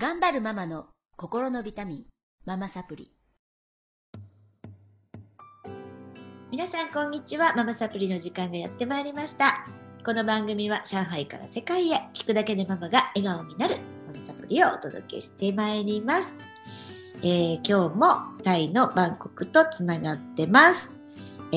頑張るママの心のビタミン、ママサプリ。皆さんこんにちは。ママサプリの時間がやってまいりました。この番組は上海から世界へ聞くだけでママが笑顔になるママサプリをお届けしてまいります、えー今日もタイのバンコクとつながってます、え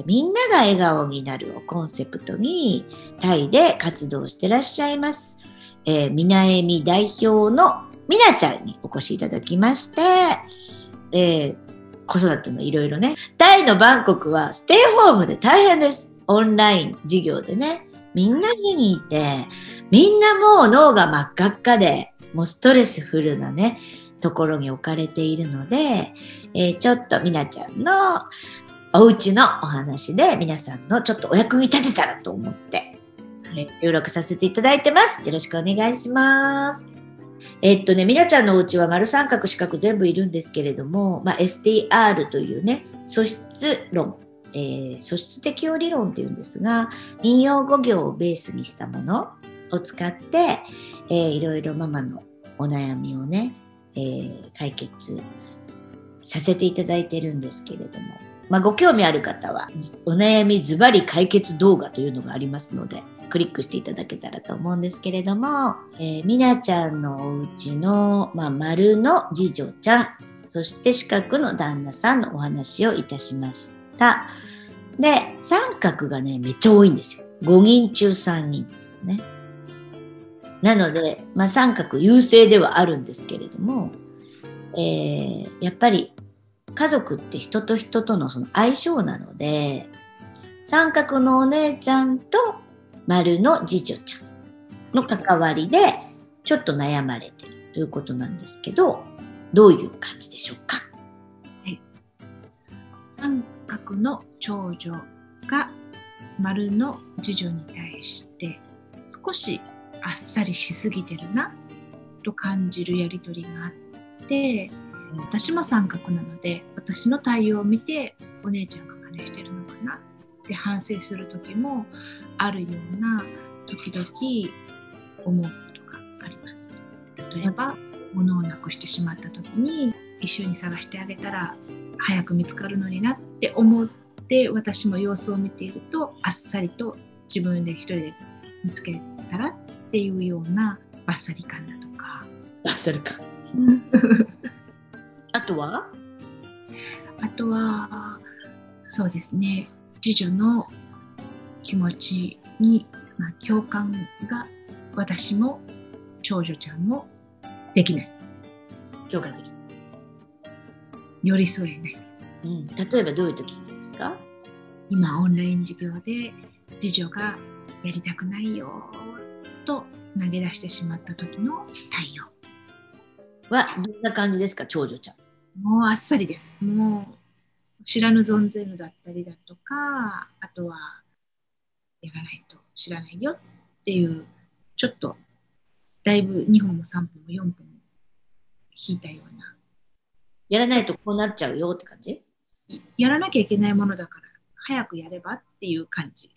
ーみんなが笑顔になるをコンセプトにタイで活動してらっしゃいます、えー、みなえみ代表のみなちゃんにお越しいただきまして、えー子育てのいろいろね。タイのバンコクはステイホームで大変です。オンライン授業でね。みんな家にいて、みんなもう脳が真っ赤っかで、もうストレスフルなね、ところに置かれているので、えーちょっとみなちゃんのお家のお話で皆さんのちょっとお役に立てたらと思って、ね、収録させていただいてます。よろしくお願いします。えっとね、みなちゃんのお家は丸三角四角全部いるんですけれども、まあ、STR というね、素質論、えー素質適応理論っていうんですが、引用語行をベースにしたものを使って、えーいろいろママのお悩みをね、えー解決させていただいてるんですけれども、まあ、ご興味ある方は、お悩みズバリ解決動画というのがありますので、クリックしていただけたらと思うんですけれども、えーみなちゃんのお家の、まあ、丸の次女ちゃん、そして四角の旦那さんのお話をいたしました。で、三角がね、めっちゃ多いんですよ。5人中3人ってね。なので、まあ、三角優勢ではあるんですけれども、えーやっぱり家族って人と人とのその相性なので、三角のお姉ちゃんと丸の次女ちゃんの関わりでちょっと悩まれてるということなんですけど、どういう感じでしょうか？三角の長女が丸の次女に対して少しあっさりしすぎてるなと感じるやり取りがあって私も三角なので私の対応を見てお姉ちゃんが真似してるのかなって反省する時もあるような時々思うことがあります。例えば物をなくしてしまった時に一緒に探してあげたら早く見つかるのになって思って私も様子を見ているとあっさりと自分で一人で見つけたらっていうようなバッサリ感だとかあ、それか。あとは？あとはそうですね次女の気持ちに、まあ、共感が私も長女ちゃんもできない共感できる。寄り添えないうん。例えばどういう時ですか？今オンライン授業で次女がやりたくないよと投げ出してしまった時の対応は、どんな感じですか？長女ちゃん。もうあっさりですもう知らぬ存ぜぬだったりだとかあとはやらないと知らないよっていうちょっとだいぶ2本も3本も4本も引いたような。やらないとこうなっちゃうよって感じ？いやらなきゃいけないものだから早くやればっていう感じ。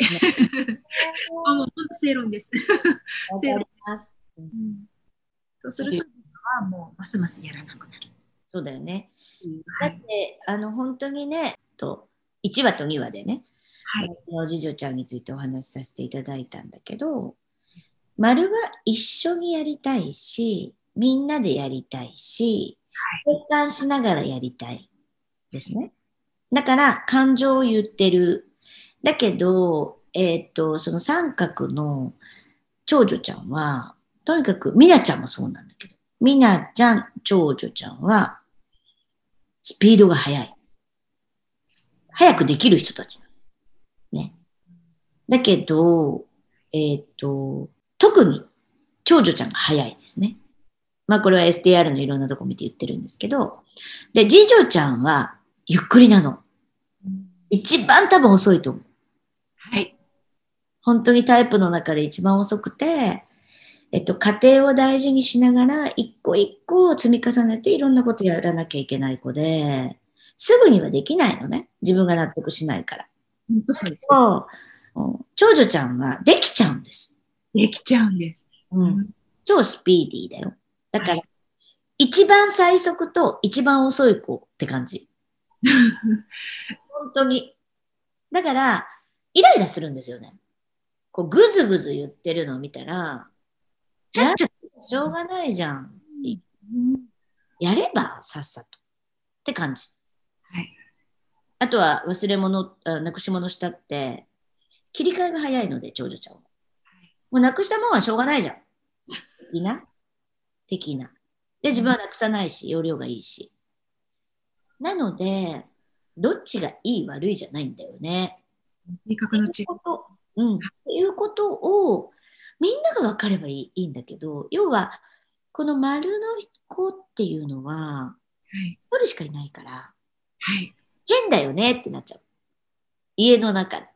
あもう本当正論です。わかります。うんうん。そうするとはもうますますやらなくなる。そうだよね。はいだって、あの、本当にね、と1話と2話でね、はいお次女ちゃんについてお話しさせていただいたんだけど、丸は一緒にやりたいし、みんなでやりたいし、共感しながらやりたいですね。だから、感情を言ってる。だけど、えーっと、その三角の長女ちゃんは、とにかく、みなちゃんもそうなんだけど、みなちゃん、長女ちゃんは、スピードが速い。早くできる人たちなんです。ね。だけど、えーっと、特に長女ちゃんが早いですね。まあこれは STR のいろんなとこ見て言ってるんですけど、で、次女ちゃんはゆっくりなの。一番多分遅いと思う。はい。本当にタイプの中で一番遅くて、えっと、家庭を大事にしながら、一個一個を積み重ねていろんなことやらなきゃいけない子で、すぐにはできないのね。自分が納得しないから。本当そうです。長女ちゃんはできちゃうんです。できちゃうんです。うん。超スピーディーだよ。だから、はい一番最速と一番遅い子って感じ。本当に。だから、イライラするんですよね。こう、ぐずぐず言ってるのを見たら、ちゃっちゃしょうがないじゃん。うんやればさっさと。って感じ。はい。あとは忘れ物、あなくし物したって、切り替えが早いので、長女ちゃんは。もうなくしたもんはしょうがないじゃん。的な？的な。で、自分はなくさないし、容量がいいし。なので、どっちがいい悪いじゃないんだよね。性格の違いうん。っていうことを、みんなが分かればいいいいんだけど、要は、この丸の子っていうのは、はい。一人しかいないから、はい。変だよねってなっちゃう。家の中で。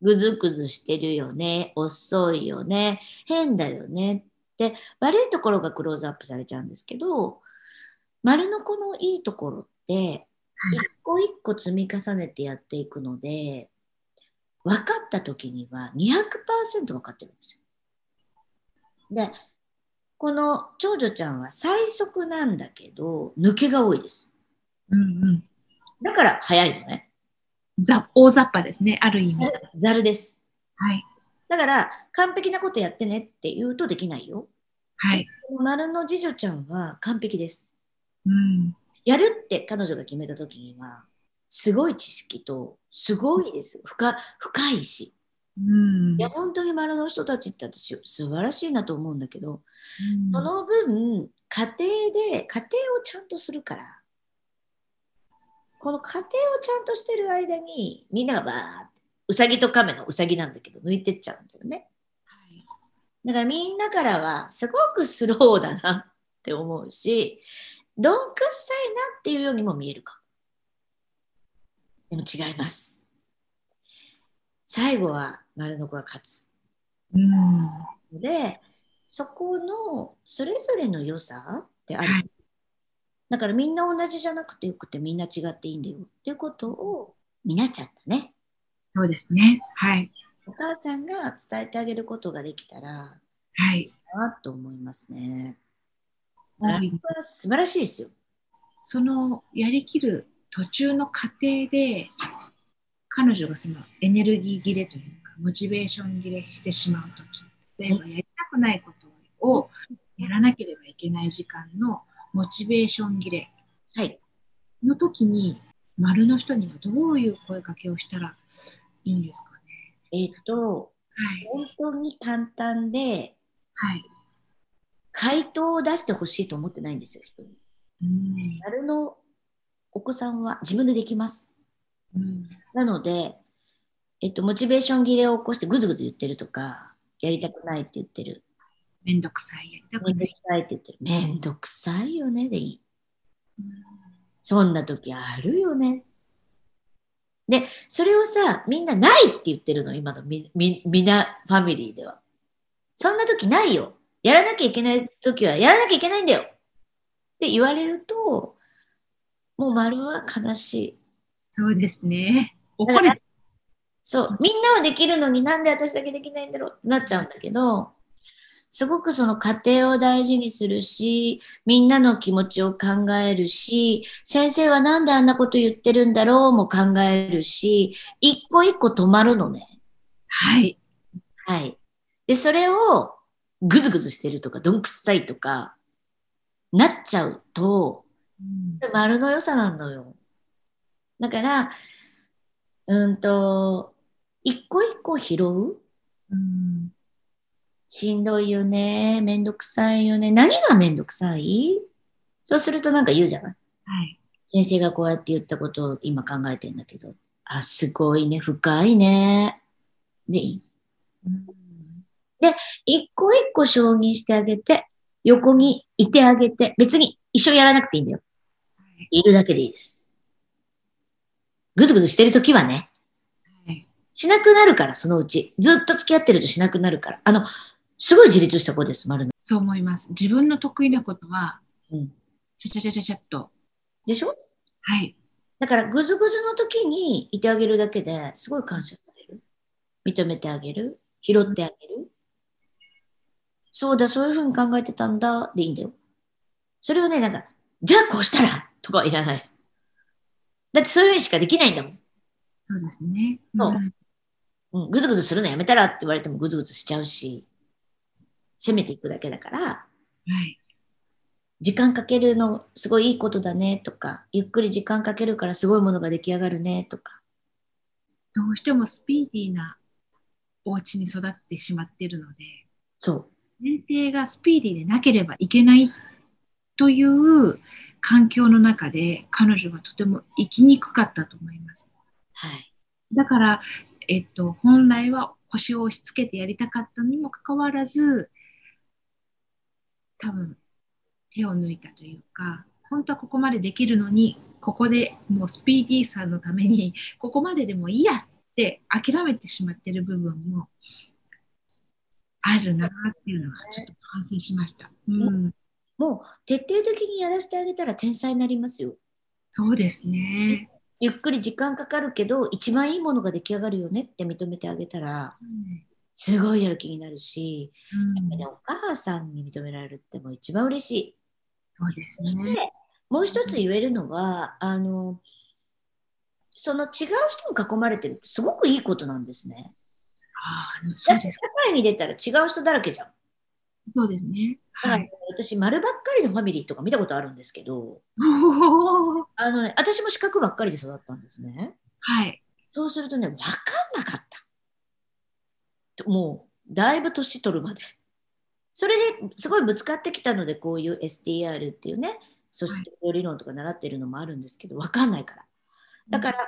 ぐずぐずしてるよね。遅いよね。変だよねって、悪いところがクローズアップされちゃうんですけど、丸の子のいいところって、一個一個積み重ねてやっていくので、分かった時には200%分かってるんですよ。で、この長女ちゃんは最速なんだけど、抜けが多いです。うんうん。だから早いのね。ざ大雑把ですね、ある意味。ざるです。はい。だから、完璧なことやってねって言うとできないよ。はい。丸の次女ちゃんは完璧です。うん。やるって彼女が決めた時には、すごい知識と、すごいです。深深いし。うん。いや、本当に丸の人たちって私、素晴らしいなと思うんだけど、うんその分、家庭で、家庭をちゃんとするから、この家庭をちゃんとしてる間に、みんながバーって、うさぎと亀のうさぎなんだけど、抜いてっちゃうんだよね。はいだからみんなからはすごくスローだなって思うし、どんくっさいなっていうようにも見えるか。でも違います。最後は丸の子が勝つ。うん。ので、そこのそれぞれの良さってある。はいだからみんな同じじゃなくてよくてみんな違っていいんだよっていうことを見なっちゃったね。そうですね。はい。お母さんが伝えてあげることができたらはい。なと思いますね。は素晴らしいですよ。そのやりきる途中の過程で彼女がそのエネルギー切れというかモチベーション切れしてしまうとき例えばやりたくないことをやらなければいけない時間のモチベーション切れはい。の時に丸の人にはどういう声かけをしたらいいんですかね？えっ、と、はい。本当に簡単で、はい。回答を出してほしいと思ってないんですよ、人に。うん。丸のお子さんは自分でできます。うん。なので、えっと、モチベーション切れを起こしてぐずぐず言ってるとか、やりたくないって言ってる。めんどくさいやりたくないめんどくさいって言ってる。めんどくさいよねでいい。うんそんな時あるよね。で、それをさ、みんなないって言ってるの、今のみ、み、みなファミリーでは。そんな時ないよ。やらなきゃいけない時は、やらなきゃいけないんだよ。って言われると、もう丸は悲しい。そうですね怒れそう、みんなはできるのになんで私だけできないんだろうってなっちゃうんだけど、すごくその家庭を大事にするし、みんなの気持ちを考えるし、先生はなんであんなこと言ってるんだろうも考えるし、一個一個止まるのね。はいはい。で、それをぐずぐずしてるとか、どんくさいとか、なっちゃうと、うん丸の良さなのよ。だから、うんと、一個一個拾う？うんしんどいよね。めんどくさいよね。何がめんどくさい？そうするとなんか言うじゃない？はい先生がこうやって言ったことを今考えてんだけど。あ、すごいね。深いね。でいい？うん一個一個承認してあげて、横にいてあげて、別に一緒にやらなくていいんだよ。いるだけでいいです。ぐずぐずしてるときはね。はいしなくなるから、そのうち。ずっと付き合ってるとしなくなるから。あの、すごい自立した子です、丸の。そう思います。自分の得意なことは、うん。ちゃちゃちゃちゃちゃっと。でしょ？はい。だから、ぐずぐずの時にいてあげるだけですごい感謝される。認めてあげる。拾ってあげる。そうだ、そういうふうに考えてたんだ。でいいんだよ。それをね、なんか、じゃあこうしたらとかはいらない。だってそういうふうにしかできないんだもん。そうですね。そうんうん、ぐずぐずするのやめたらって言われてもぐずぐずしちゃうし、攻めていくだけだから、はい。時間かけるのすごいいいことだねとか、ゆっくり時間かけるからすごいものが出来上がるねとか。どうしてもスピーディーなお家に育ってしまっているので、そう。前提がスピーディーでなければいけないという環境の中で彼女はとても生きにくかったと思います。はい。だから、えっと、本来は腰を押し付けてやりたかったにもかかわらず、多分手を抜いたというか、本当はここまでできるのに、ここでもうスピーディーさのために、ここまででもいいやって諦めてしまってる部分もあるなっていうのはちょっと反省しました。うん、もう徹底的にやらせてあげたら天才になりますよ。そうですね。ゆっくり時間かかるけど、一番いいものが出来上がるよねって認めてあげたら、うんすごいやる気になるし、うんねお母さんに認められるってもう一番嬉しい。そうですね。もう一つ言えるのは、あの、その違う人に囲まれてるってすごくいいことなんですね。ああ、だって社そうです。会に出たら違う人だらけじゃん。そうですね。はい。私、丸ばっかりのファミリーとか見たことあるんですけど、あのね、私も四角ばっかりで育ったんですね。はい。そうするとね、分かんなかった。もう、だいぶ年取るまで。それですごいぶつかってきたので、こういう STR っていうね、素質理論とか習ってるのもあるんですけど、分かんないから。だから、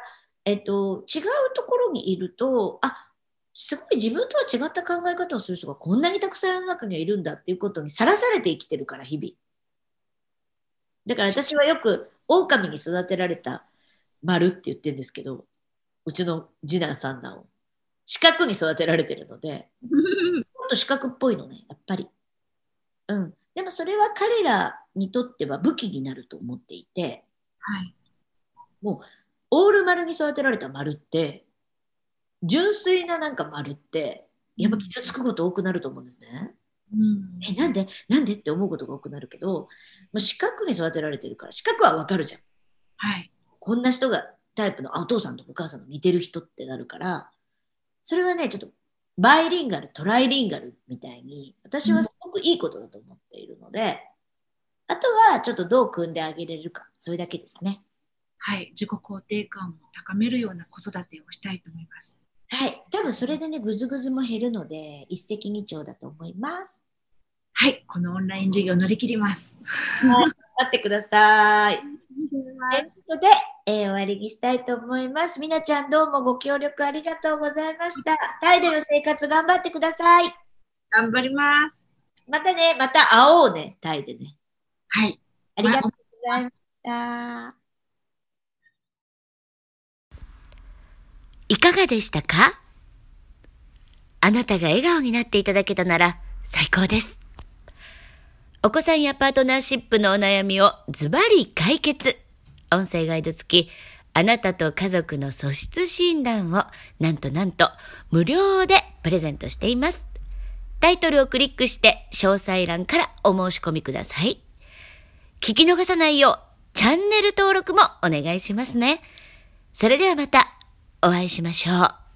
えっと、違うところにいると、あすごい自分とは違った考え方をする人がこんなにたくさん世の中にはいるんだっていうことにさらされて生きてるから、日々。だから私はよく、狼に育てられた丸って言ってるんですけど、うちの次男三男を。四角に育てられてるので、もっと四角っぽいのね、やっぱり。うん。でもそれは彼らにとっては武器になると思っていて、はい。オール丸に育てられた丸って、純粋ななんか丸って、やっぱ傷つくこと多くなると思うんですね。うんえ、なんでなんでって思うことが多くなるけど、まあ、四角に育てられてるから、四角はわかるじゃん。はい。こんな人がタイプのあお父さんとお母さんの似てる人ってなるから、それはね、ちょっとバイリンガル、トライリンガルみたいに、私はすごくいいことだと思っているので、あとはちょっとどう組んであげれるか、それだけですね。はい。自己肯定感を高めるような子育てをしたいと思います。はい。多分それでね、ぐずぐずも減るので、一石二鳥だと思います。はい。このオンライン授業乗り切ります。待ってください。といいうことで、えー終わりにしたいと思います。みなちゃんどうもご協力ありがとうございました。タイでの生活頑張ってください。頑張ります。またね、また会おうね、タイでね。はい。ありがとうございました。いかがでしたか？あなたが笑顔になっていただけたなら最高です。お子さんやパートナーシップのお悩みをズバリ解決。音声ガイド付き、あなたと家族の素質診断をなんとなんと無料でプレゼントしています。タイトルをクリックして詳細欄からお申し込みください。聞き逃さないようチャンネル登録もお願いしますね。それではまたお会いしましょう。